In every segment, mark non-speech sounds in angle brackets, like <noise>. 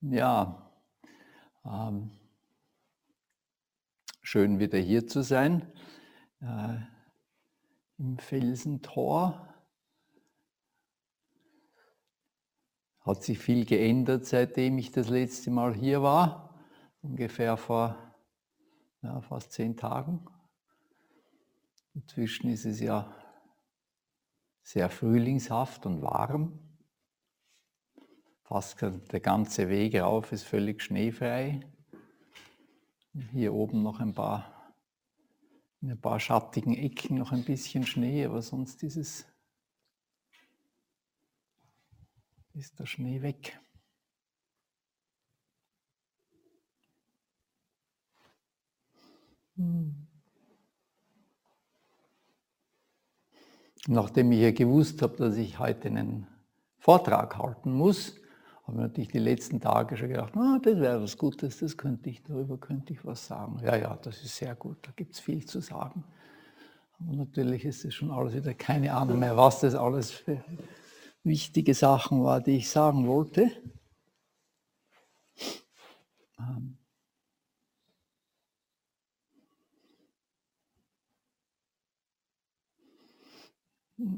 Ja, ähm, schön wieder hier zu sein äh, im Felsentor. Hat sich viel geändert, seitdem ich das letzte Mal hier war, ungefähr vor ja, fast zehn Tagen. Inzwischen ist es ja sehr frühlingshaft und warm. Fast der ganze Weg rauf ist völlig schneefrei. Hier oben noch ein paar, in ein paar schattigen Ecken noch ein bisschen Schnee, aber sonst ist es ist der Schnee weg. Hm. Nachdem ich ja gewusst habe, dass ich heute einen Vortrag halten muss, habe ich natürlich die letzten Tage schon gedacht, ah, das wäre was Gutes, das könnte ich, darüber könnte ich was sagen. Ja, ja, das ist sehr gut, da gibt es viel zu sagen. Aber natürlich ist es schon alles wieder keine Ahnung mehr, was das alles für wichtige Sachen war, die ich sagen wollte. Ähm.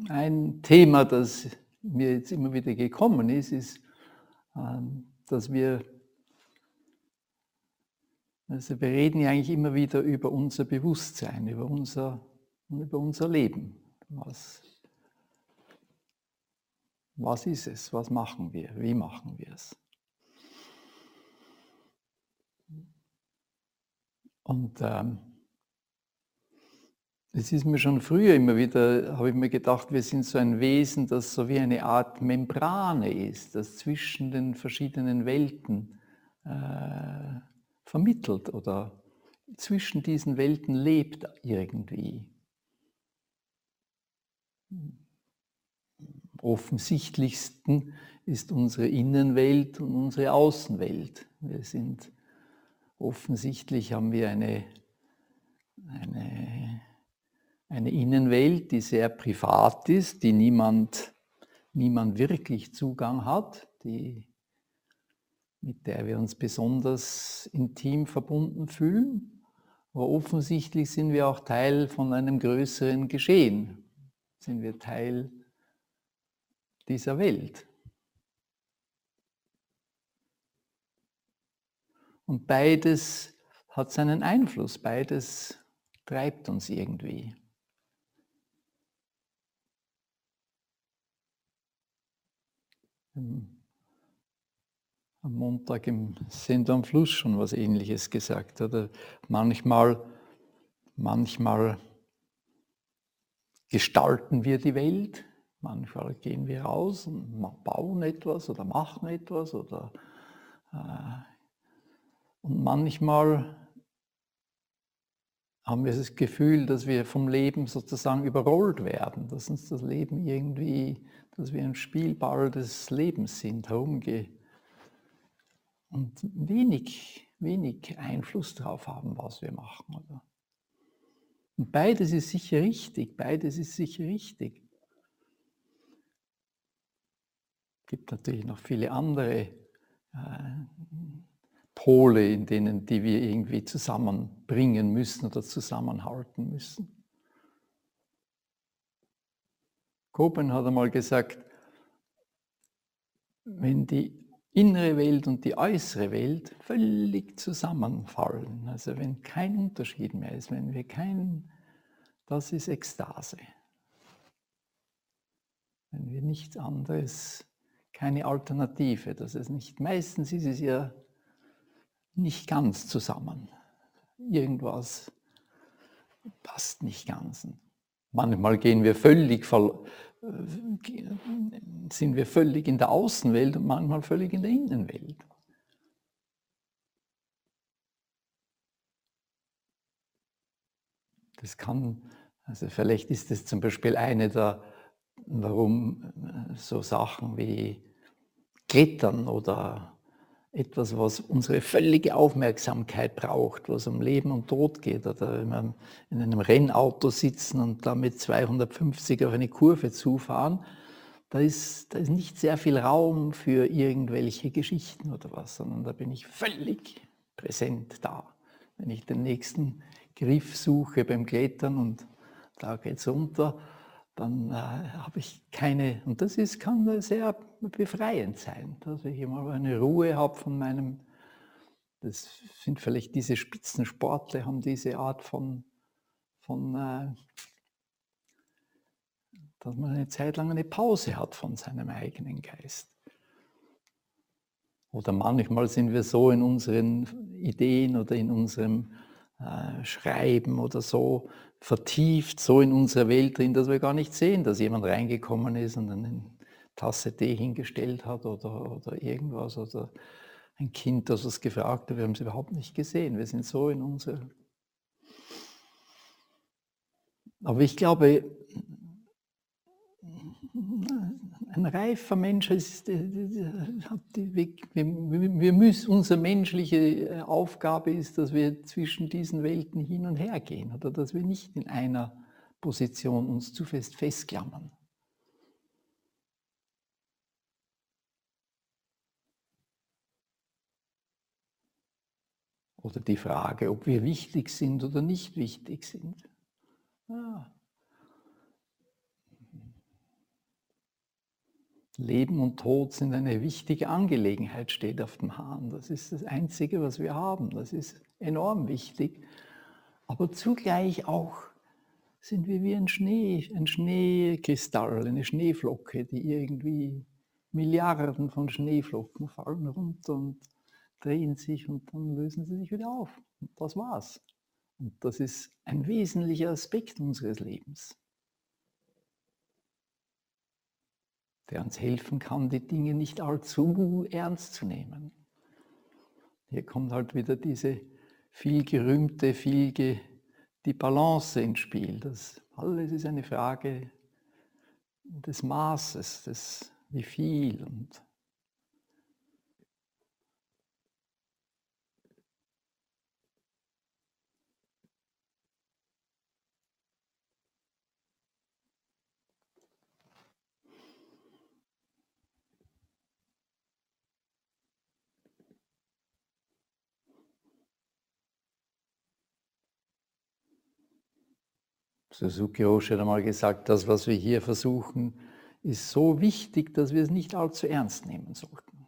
Ein Thema, das mir jetzt immer wieder gekommen ist, ist, dass wir, also wir reden ja eigentlich immer wieder über unser Bewusstsein, über unser, über unser Leben. Was, was ist es? Was machen wir? Wie machen wir es? Und ähm, es ist mir schon früher immer wieder, habe ich mir gedacht, wir sind so ein Wesen, das so wie eine Art Membrane ist, das zwischen den verschiedenen Welten äh, vermittelt oder zwischen diesen Welten lebt irgendwie. Offensichtlichsten ist unsere Innenwelt und unsere Außenwelt. Wir sind offensichtlich haben wir eine, eine eine Innenwelt, die sehr privat ist, die niemand, niemand wirklich Zugang hat, die, mit der wir uns besonders intim verbunden fühlen. Aber offensichtlich sind wir auch Teil von einem größeren Geschehen, sind wir Teil dieser Welt. Und beides hat seinen Einfluss, beides treibt uns irgendwie. Am Montag im Send am Fluss schon was ähnliches gesagt. Oder manchmal, manchmal gestalten wir die Welt, manchmal gehen wir raus und bauen etwas oder machen etwas oder äh, und manchmal haben wir das Gefühl, dass wir vom Leben sozusagen überrollt werden, dass uns das Leben irgendwie dass wir ein Spielball des Lebens sind, herumgehen und wenig, wenig Einfluss darauf haben, was wir machen. Oder? Und beides ist sicher richtig, beides ist sicher richtig. Es gibt natürlich noch viele andere äh, Pole, in denen die wir irgendwie zusammenbringen müssen oder zusammenhalten müssen. Kopen hat einmal gesagt, wenn die innere Welt und die äußere Welt völlig zusammenfallen, also wenn kein Unterschied mehr ist, wenn wir kein, das ist Ekstase. Wenn wir nichts anderes, keine Alternative, das ist nicht, meistens ist es ja nicht ganz zusammen. Irgendwas passt nicht ganz. Manchmal gehen wir völlig, sind wir völlig in der Außenwelt und manchmal völlig in der Innenwelt. Das kann, also vielleicht ist es zum Beispiel eine der, warum so Sachen wie Klettern oder etwas, was unsere völlige Aufmerksamkeit braucht, was um Leben und Tod geht. Oder wenn wir in einem Rennauto sitzen und damit 250 auf eine Kurve zufahren, da ist, da ist nicht sehr viel Raum für irgendwelche Geschichten oder was, sondern da bin ich völlig präsent da. Wenn ich den nächsten Griff suche beim Klettern und da geht es runter, dann äh, habe ich keine, und das ist, kann sehr befreiend sein, dass ich immer eine Ruhe habe von meinem, das sind vielleicht diese Spitzensportler, haben diese Art von, von äh, dass man eine Zeit lang eine Pause hat von seinem eigenen Geist. Oder manchmal sind wir so in unseren Ideen oder in unserem äh, Schreiben oder so vertieft, so in unserer Welt drin, dass wir gar nicht sehen, dass jemand reingekommen ist und eine Tasse Tee hingestellt hat oder, oder irgendwas oder ein Kind, das uns gefragt hat. Wir haben es überhaupt nicht gesehen. Wir sind so in unserer. Aber ich glaube, ein reifer Mensch ist, wir, müssen, unsere menschliche äh, Aufgabe ist, dass wir zwischen diesen Welten hin und her gehen oder dass wir nicht in einer Position uns zu fest festklammern. Oder die Frage, ob wir wichtig sind oder nicht wichtig sind. Ah. Leben und Tod sind eine wichtige Angelegenheit, steht auf dem Hahn. Das ist das Einzige, was wir haben. Das ist enorm wichtig. Aber zugleich auch sind wir wie ein Schnee, ein Schneekristall, eine Schneeflocke, die irgendwie Milliarden von Schneeflocken fallen runter und drehen sich und dann lösen sie sich wieder auf. Und das war's. Und das ist ein wesentlicher Aspekt unseres Lebens. Der uns helfen kann, die Dinge nicht allzu ernst zu nehmen. Hier kommt halt wieder diese viel gerühmte, viel ge, die Balance ins Spiel. Das alles ist eine Frage des Maßes, des wie viel und Suzuki Roshi hat einmal gesagt, das, was wir hier versuchen, ist so wichtig, dass wir es nicht allzu ernst nehmen sollten.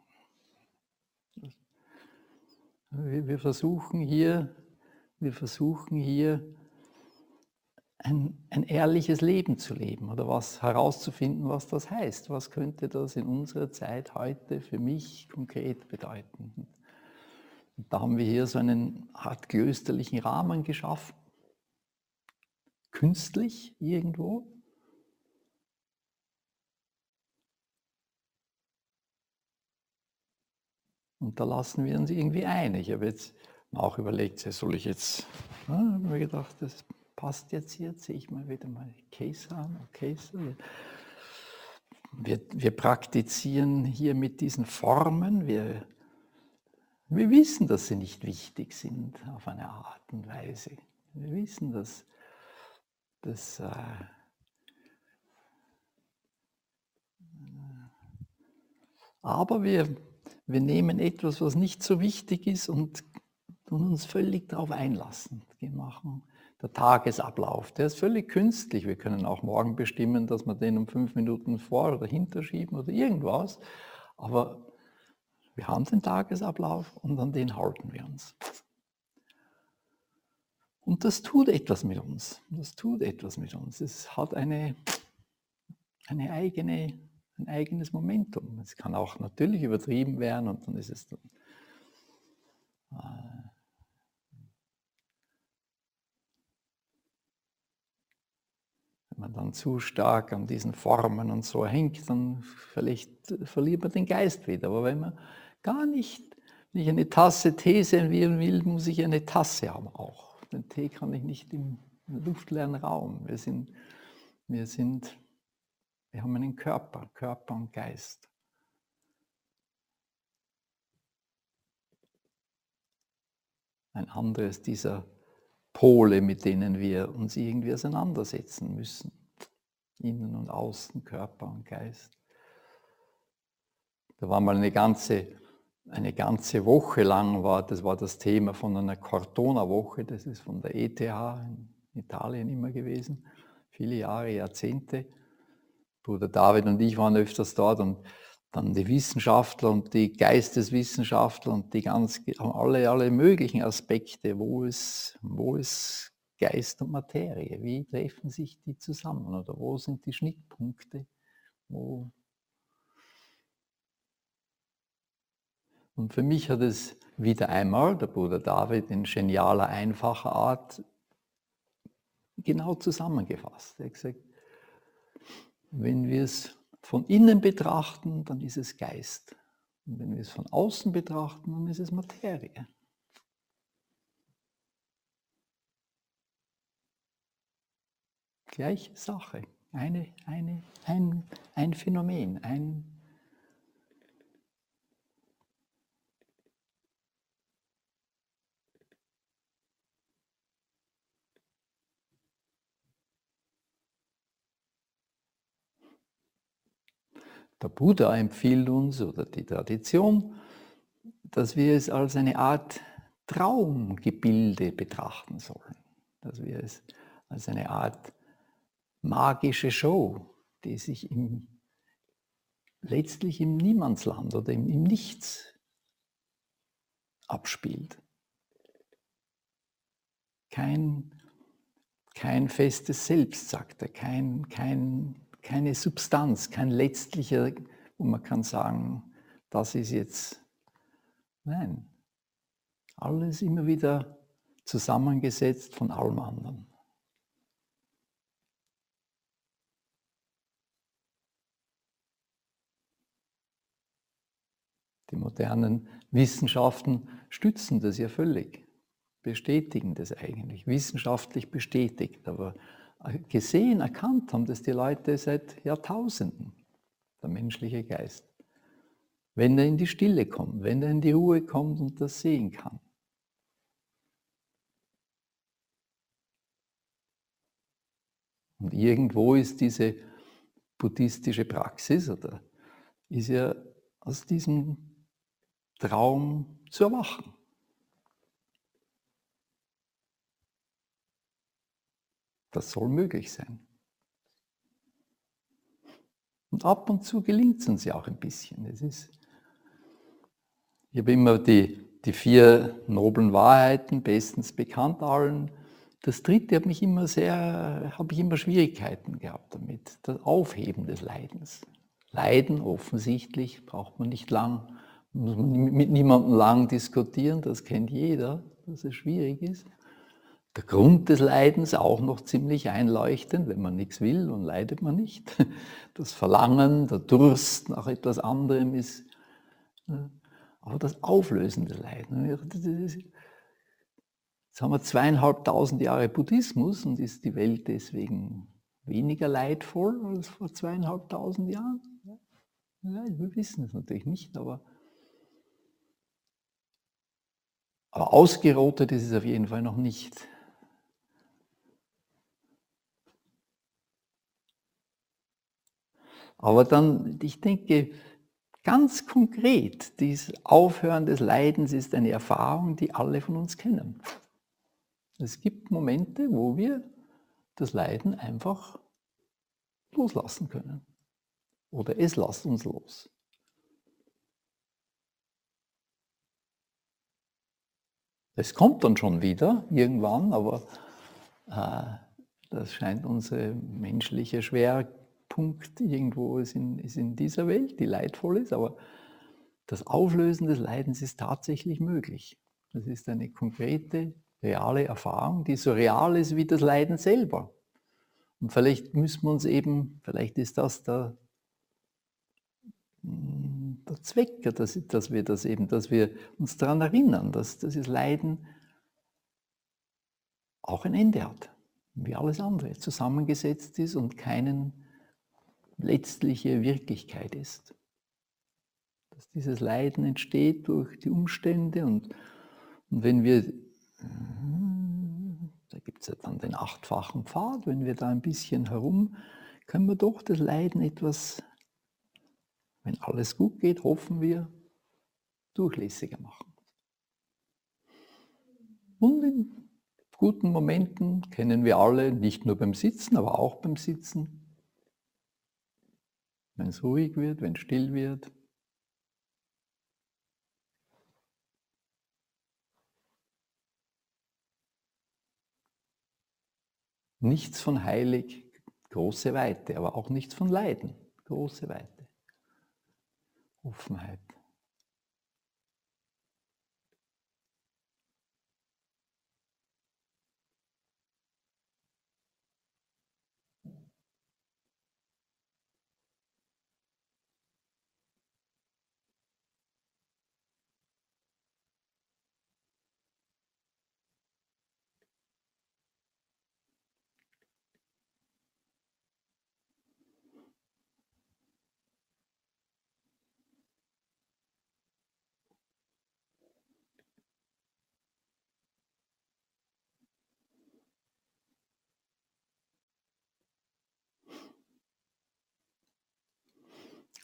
Wir versuchen hier, wir versuchen hier ein, ein ehrliches Leben zu leben oder was herauszufinden, was das heißt. Was könnte das in unserer Zeit heute für mich konkret bedeuten? Und da haben wir hier so einen Art klösterlichen Rahmen geschaffen künstlich irgendwo? Und da lassen wir uns irgendwie ein. Ich habe jetzt auch überlegt, soll ich jetzt, ja, habe mir gedacht, das passt jetzt hier, ziehe ich mal wieder mal Case an, Case. Wir, wir praktizieren hier mit diesen Formen, wir, wir wissen, dass sie nicht wichtig sind auf eine Art und Weise. Wir wissen, dass das, äh, aber wir, wir nehmen etwas, was nicht so wichtig ist und tun uns völlig darauf einlassen. Wir machen der Tagesablauf, der ist völlig künstlich. Wir können auch morgen bestimmen, dass wir den um fünf Minuten vor oder hinter schieben oder irgendwas. Aber wir haben den Tagesablauf und an den halten wir uns. Und das tut etwas mit uns. Das tut etwas mit uns. Es hat eine, eine eigene, ein eigenes Momentum. Es kann auch natürlich übertrieben werden und dann ist es dann, äh, wenn man dann zu stark an diesen Formen und so hängt, dann vielleicht verliert man den Geist wieder. Aber wenn man gar nicht, wenn ich eine Tasse Tee servieren will, muss ich eine Tasse haben auch. Den Tee kann ich nicht im luftleeren Raum. Wir sind, wir sind, wir haben einen Körper, Körper und Geist. Ein anderes dieser Pole, mit denen wir uns irgendwie auseinandersetzen müssen. Innen und außen, Körper und Geist. Da war mal eine ganze, eine ganze Woche lang, war, das war das Thema von einer Cortona-Woche, das ist von der ETH in Italien immer gewesen, viele Jahre, Jahrzehnte. Bruder David und ich waren öfters dort und dann die Wissenschaftler und die Geisteswissenschaftler und die ganz, alle, alle möglichen Aspekte, wo es, wo es Geist und Materie, wie treffen sich die zusammen oder wo sind die Schnittpunkte, wo Und für mich hat es wieder einmal der Bruder David in genialer, einfacher Art genau zusammengefasst. Er hat gesagt, wenn wir es von innen betrachten, dann ist es Geist. Und wenn wir es von außen betrachten, dann ist es Materie. Gleiche Sache, eine, eine, ein, ein Phänomen, ein Der Buddha empfiehlt uns oder die Tradition, dass wir es als eine Art Traumgebilde betrachten sollen, dass wir es als eine Art magische Show, die sich im, letztlich im Niemandsland oder im, im Nichts abspielt. Kein, kein festes Selbst, sagt er, kein, kein keine Substanz, kein letztlicher, wo man kann sagen, das ist jetzt, nein, alles immer wieder zusammengesetzt von allem anderen. Die modernen Wissenschaften stützen das ja völlig, bestätigen das eigentlich, wissenschaftlich bestätigt, aber gesehen, erkannt haben das die Leute seit Jahrtausenden, der menschliche Geist. Wenn er in die Stille kommt, wenn er in die Ruhe kommt und das sehen kann. Und irgendwo ist diese buddhistische Praxis oder ist ja aus diesem Traum zu erwachen. Das soll möglich sein. Und ab und zu gelingt es uns ja auch ein bisschen. Es ist, ich habe immer die, die vier noblen Wahrheiten bestens bekannt allen. Das dritte habe ich immer sehr, habe ich immer Schwierigkeiten gehabt damit. Das Aufheben des Leidens. Leiden offensichtlich braucht man nicht lang, muss man mit niemandem lang diskutieren, das kennt jeder, dass es schwierig ist der Grund des Leidens auch noch ziemlich einleuchtend. Wenn man nichts will, dann leidet man nicht. <laughs> Das Verlangen, der Durst nach etwas anderem ist, aber das Auflösen des Leidens. Jetzt haben wir zweieinhalbtausend Jahre Buddhismus und ist die Welt deswegen weniger leidvoll als vor zweieinhalbtausend Jahren? Ja, wir wissen es natürlich nicht, aber, aber ausgerottet ist es auf jeden Fall noch nicht. Aber dann, ich denke, ganz konkret, dieses Aufhören des Leidens ist eine Erfahrung, die alle von uns kennen. Es gibt Momente, wo wir das Leiden einfach loslassen können. Oder es lasst uns los. Es kommt dann schon wieder irgendwann, aber äh, das scheint unsere menschliche Schwer Punkt irgendwo ist in, ist in dieser Welt, die leidvoll ist, aber das Auflösen des Leidens ist tatsächlich möglich. Das ist eine konkrete, reale Erfahrung, die so real ist wie das Leiden selber. Und vielleicht müssen wir uns eben, vielleicht ist das der, der Zweck, dass, dass wir das eben, dass wir uns daran erinnern, dass dieses Leiden auch ein Ende hat, wie alles andere, zusammengesetzt ist und keinen letztliche Wirklichkeit ist. Dass dieses Leiden entsteht durch die Umstände und, und wenn wir, da gibt es ja dann den achtfachen Pfad, wenn wir da ein bisschen herum, können wir doch das Leiden etwas wenn alles gut geht, hoffen wir, durchlässiger machen. Und in guten Momenten kennen wir alle, nicht nur beim Sitzen, aber auch beim Sitzen, wenn es ruhig wird, wenn es still wird, Nichts von heilig, große Weite, aber auch nichts von Leiden, große Weite. Offenheit.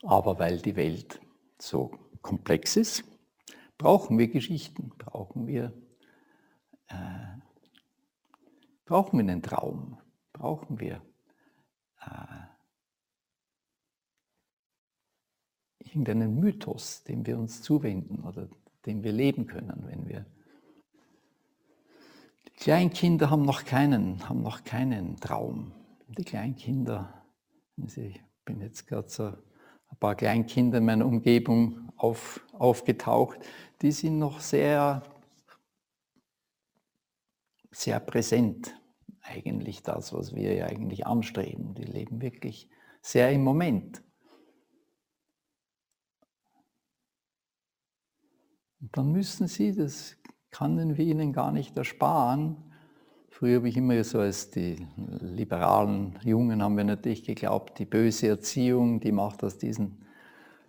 Aber weil die Welt so komplex ist, brauchen wir Geschichten, brauchen wir, äh, brauchen wir einen Traum, brauchen wir äh, irgendeinen Mythos, dem wir uns zuwenden oder dem wir leben können, wenn wir die Kleinkinder haben noch keinen, haben noch keinen Traum. Die Kleinkinder, ich bin jetzt gerade so ein paar Kleinkinder in meiner Umgebung auf, aufgetaucht, die sind noch sehr, sehr präsent. Eigentlich das, was wir ja eigentlich anstreben. Die leben wirklich sehr im Moment. Und dann müssen sie, das können wir ihnen gar nicht ersparen, Früher habe ich immer so als die liberalen Jungen haben wir natürlich geglaubt, die böse Erziehung, die macht aus diesen,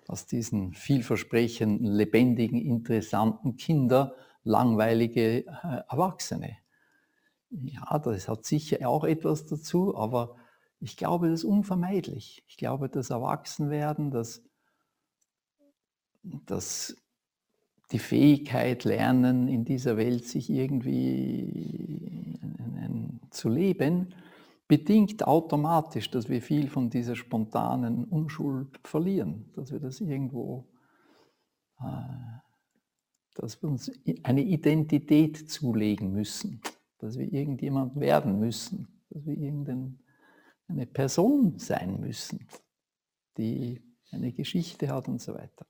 aus diesen vielversprechenden, lebendigen, interessanten Kinder langweilige äh, Erwachsene. Ja, das hat sicher auch etwas dazu, aber ich glaube, das ist unvermeidlich. Ich glaube, das Erwachsenwerden, das, das die Fähigkeit lernen, in dieser Welt sich irgendwie zu leben, bedingt automatisch, dass wir viel von dieser spontanen Unschuld verlieren, dass wir das irgendwo, äh, dass wir uns eine Identität zulegen müssen, dass wir irgendjemand werden müssen, dass wir irgendeine Person sein müssen, die eine Geschichte hat und so weiter.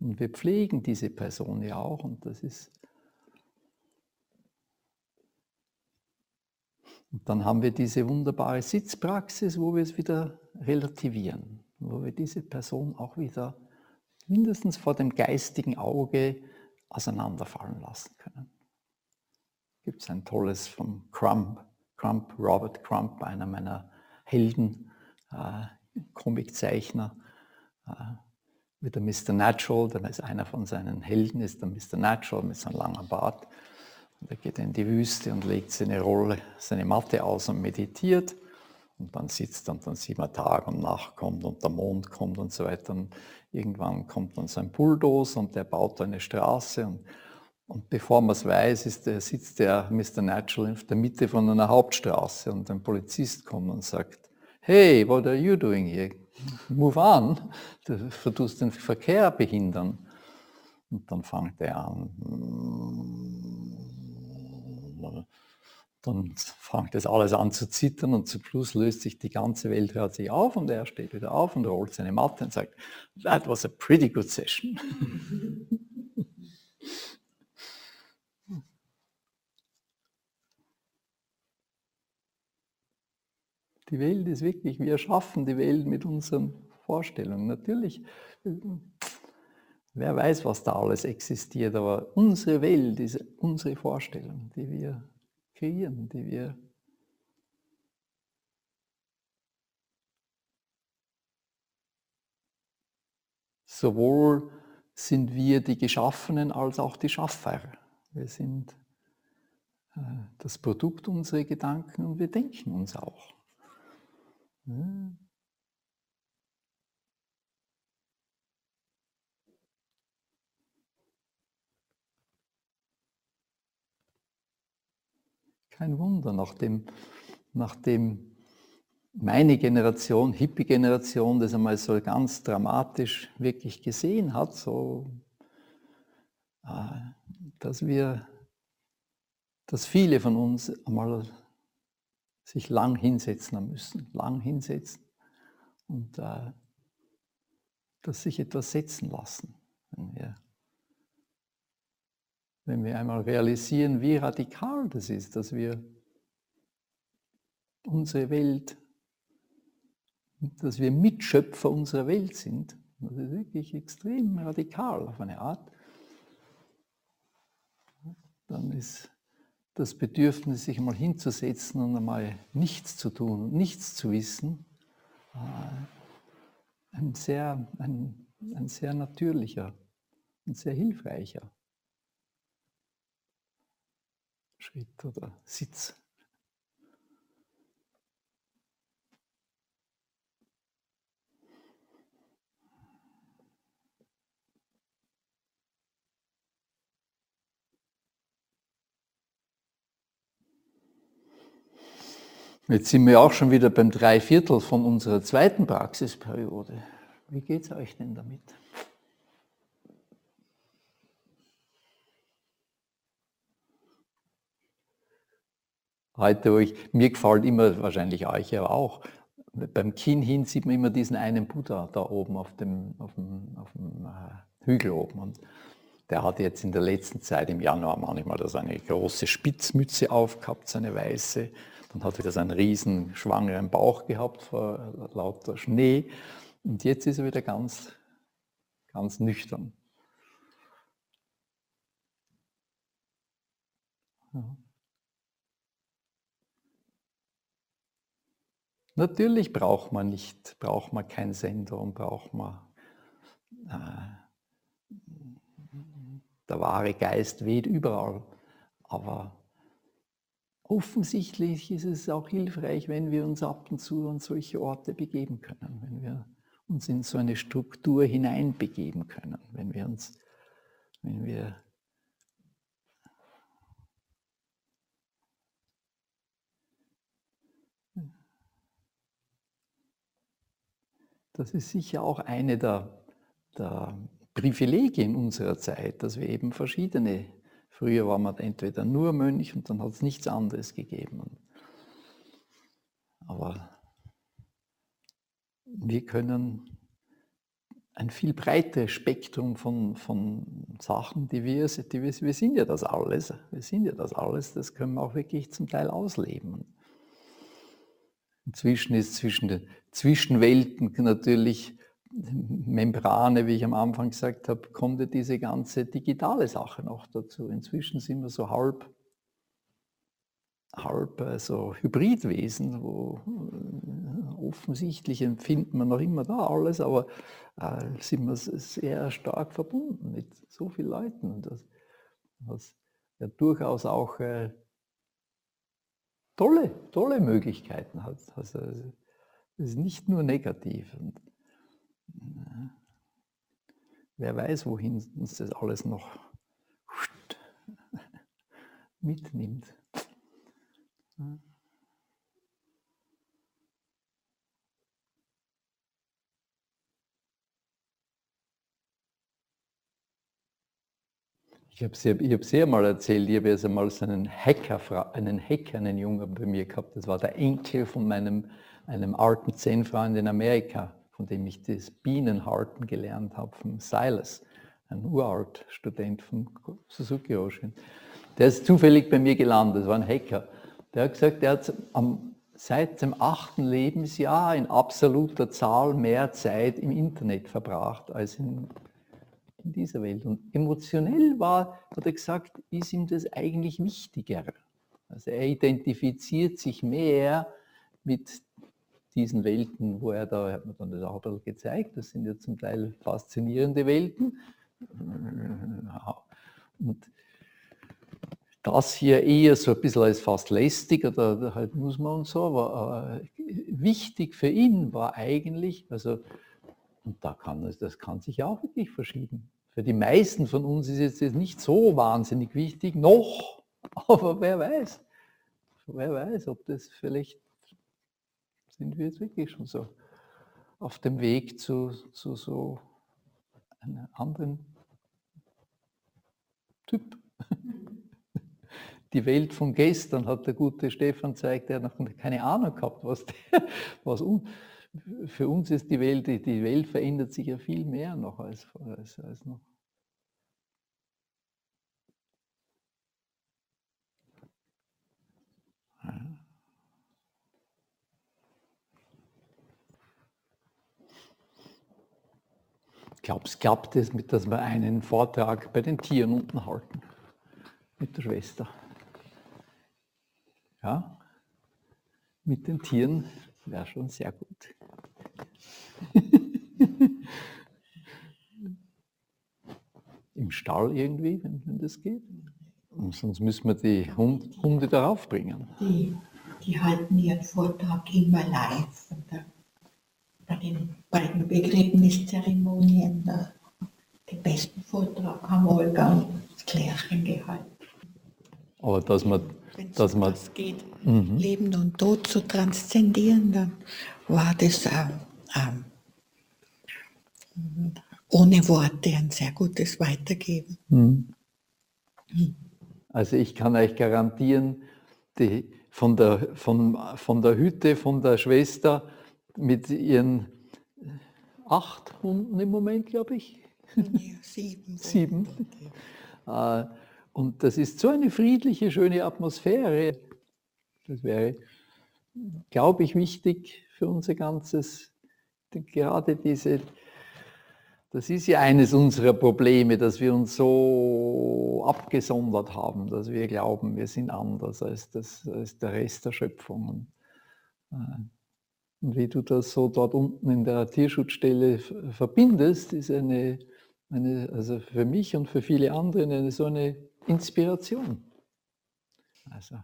Und wir pflegen diese Person ja auch und das ist Und dann haben wir diese wunderbare Sitzpraxis, wo wir es wieder relativieren, wo wir diese Person auch wieder mindestens vor dem geistigen Auge auseinanderfallen lassen können. Gibt es ein tolles vom Crump, Crump, Robert Crump, einer meiner Helden, äh, Comiczeichner, äh, mit der Mr. Natural, dann ist einer von seinen Helden, ist der Mr. Natural mit seinem langen Bart. Er geht in die Wüste und legt seine Rolle, seine Matte aus und meditiert. Und dann sitzt er und dann sieht man Tag und Nacht kommt und der Mond kommt und so weiter. Und irgendwann kommt dann sein Bulldozer und der baut eine Straße. Und, und bevor man es weiß, ist der, sitzt der Mr. Natural in der Mitte von einer Hauptstraße und ein Polizist kommt und sagt, hey, what are you doing here? Move on, du tust den Verkehr behindern. Und dann fängt er an, dann fängt das alles an zu zittern und zum Schluss löst sich die ganze Welt, hört sich auf und er steht wieder auf und rollt seine Matte und sagt, that was a pretty good session. <laughs> Die Welt ist wirklich, wir schaffen die Welt mit unseren Vorstellungen. Natürlich, wer weiß, was da alles existiert, aber unsere Welt ist unsere Vorstellung, die wir kreieren, die wir sowohl sind wir die Geschaffenen als auch die Schaffer. Wir sind äh, das Produkt unserer Gedanken und wir denken uns auch. Kein Wunder, nachdem, nachdem meine Generation, Hippie-Generation, das einmal so ganz dramatisch wirklich gesehen hat, so, äh, dass wir, dass viele von uns einmal sich lang hinsetzen müssen, lang hinsetzen und äh, dass sich etwas setzen lassen. Wenn wir, wenn wir einmal realisieren, wie radikal das ist, dass wir unsere Welt dass wir Mitschöpfer unserer Welt sind. Das ist wirklich extrem radikal auf eine Art. Dann ist das Bedürfnis, sich einmal hinzusetzen und einmal nichts zu tun und nichts zu wissen, äh, ein sehr, ein, ein sehr natürlicher und sehr hilfreicher Schritt oder Sitz. Jetzt sind wir auch schon wieder beim Dreiviertel von unserer zweiten Praxisperiode. Wie geht es euch denn damit? Heute, wo ich, mir gefällt immer, wahrscheinlich euch ja auch, beim Kinn hin sieht man immer diesen einen Buddha da oben auf dem, auf dem, auf dem äh, Hügel oben. Und der hat jetzt in der letzten Zeit im Januar manchmal so eine große Spitzmütze aufgehabt, so eine weiße. Dann hat er so einen riesen schwangeren Bauch gehabt vor lauter Schnee. Und jetzt ist er wieder ganz, ganz nüchtern. Ja. Natürlich braucht man nicht, braucht man kein Sender und braucht man äh, der wahre Geist weht überall. Aber offensichtlich ist es auch hilfreich, wenn wir uns ab und zu an solche Orte begeben können, wenn wir uns in so eine Struktur hineinbegeben können, wenn wir uns, wenn wir Das ist sicher auch eine der, der Privilegien unserer Zeit, dass wir eben verschiedene Früher war man entweder nur Mönch und dann hat es nichts anderes gegeben. Aber wir können ein viel breiteres Spektrum von, von Sachen, die wir, die wir, wir sind ja das alles, wir sind ja das alles, das können wir auch wirklich zum Teil ausleben. Inzwischen ist zwischen den Zwischenwelten natürlich Membrane, wie ich am Anfang gesagt habe, kommt ja diese ganze digitale Sache noch dazu. Inzwischen sind wir so halb, halb also Hybridwesen, wo äh, offensichtlich empfinden wir noch immer da alles, aber äh, sind wir sehr stark verbunden mit so vielen Leuten. Das, was ja durchaus auch äh, tolle, tolle Möglichkeiten hat. Also es ist nicht nur negativ. Und Wer weiß, wohin uns das alles noch <laughs> mitnimmt. Ich habe es ich sehr mal erzählt, ich habe jetzt einmal so einen Hacker, einen Hacker, einen Jungen bei mir gehabt. Das war der Enkel von meinem, einem alten Zen-Freund in Amerika von dem ich das Bienenhalten gelernt habe, von Silas, ein uralt Student von Suzuki Ocean. Der ist zufällig bei mir gelandet, das war ein Hacker. Der hat gesagt, er hat am, seit dem achten Lebensjahr in absoluter Zahl mehr Zeit im Internet verbracht als in, in dieser Welt. Und emotionell war, hat er gesagt, ist ihm das eigentlich wichtiger. Also er identifiziert sich mehr mit diesen Welten, wo er da, hat mir dann das bisschen gezeigt, das sind ja zum Teil faszinierende Welten. Und das hier eher so ein bisschen als fast lästig oder halt muss man und so, aber äh, wichtig für ihn war eigentlich, also, und da kann das kann sich auch wirklich verschieben. Für die meisten von uns ist jetzt nicht so wahnsinnig wichtig, noch, <laughs> aber wer weiß. Wer weiß, ob das vielleicht sind wir jetzt wirklich schon so auf dem Weg zu, zu so einem anderen Typ. Die Welt von gestern hat der gute Stefan zeigt, der hat noch keine Ahnung gehabt, was, der, was un, für uns ist die Welt, die Welt verändert sich ja viel mehr noch als, als, als noch. Glaubst, glaubt es, dass wir einen Vortrag bei den Tieren unten halten? Mit der Schwester. Ja? Mit den Tieren wäre schon sehr gut. <laughs> Im Stall irgendwie, wenn, wenn das geht. Und sonst müssen wir die Hund, Hunde darauf bringen. Die, die halten ihren Vortrag immer live. bei den beiden Begräbniszeremonien, den besten Vortrag haben Olga und das Klärchen gehalten. Aber dass man, Wenn dass man das geht, mhm. Leben und Tod zu transzendieren, dann war das ähm, ähm, ohne Worte ein sehr gutes Weitergeben. Mhm. Also ich kann euch garantieren, die, von, der, von, von der Hütte, von der Schwester mit ihren acht Hunden im Moment, glaube ich. Ja, sieben. <laughs> sieben. Äh, und das ist so eine friedliche, schöne Atmosphäre. Das wäre, glaube ich, wichtig für unser ganzes, gerade diese, das ist ja eines unserer Probleme, dass wir uns so abgesondert haben, dass wir glauben, wir sind anders als, das, als der Rest der Schöpfung. Und, äh, wie du das so dort unten in der Tierschutzstelle verbindest, ist eine, eine, also für mich und für viele andere eine, so eine Inspiration. Also.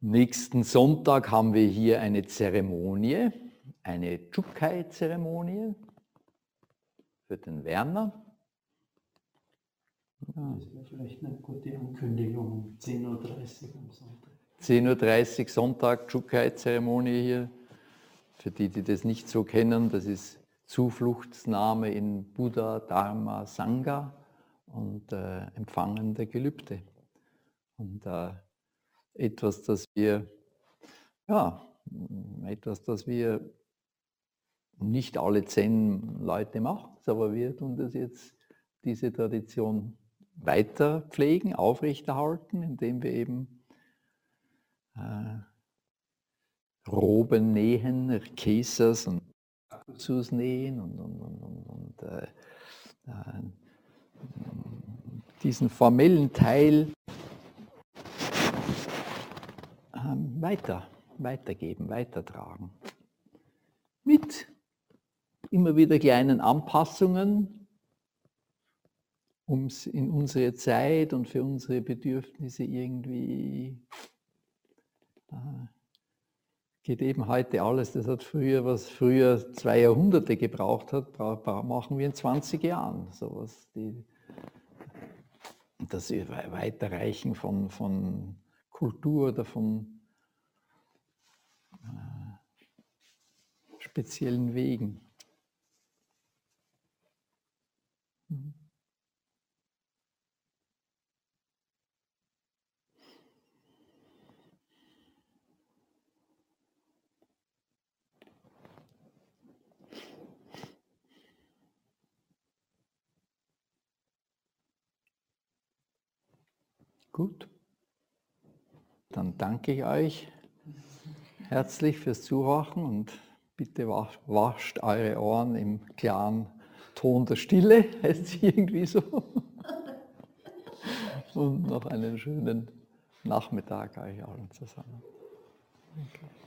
Nächsten Sonntag haben wir hier eine Zeremonie, eine Chukai-Zeremonie für den Werner. Das wäre vielleicht eine gute Ankündigung, 10.30 Uhr am Sonntag. 10.30 Uhr Sonntag, Chukai-Zeremonie hier. Für die, die das nicht so kennen, das ist Zufluchtsname in Buddha, Dharma, Sangha und äh, Empfangen der Gelübde. Und äh, etwas, das wir, ja, etwas, das wir nicht alle zehn Leute machen aber wir tun das jetzt, diese Tradition weiter pflegen, aufrechterhalten, indem wir eben äh, Roben nähen, Käsers und Kaktus nähen und, und, und, und äh, äh, diesen formellen Teil ähm, weiter, weitergeben, weitertragen. Mit immer wieder kleinen Anpassungen, um es in unsere Zeit und für unsere Bedürfnisse irgendwie geht eben heute alles. Das hat früher, was früher zwei Jahrhunderte gebraucht hat, machen wir in 20 Jahren. Sowas, die, das Weiterreichen von, von Kultur oder von äh, speziellen Wegen. Mhm. Gut. Dann danke ich euch herzlich fürs Zuhören und bitte wascht eure Ohren im klaren Ton der Stille, <laughs> heißt sie irgendwie so. Und noch einen schönen Nachmittag euch allen zusammen. Okay.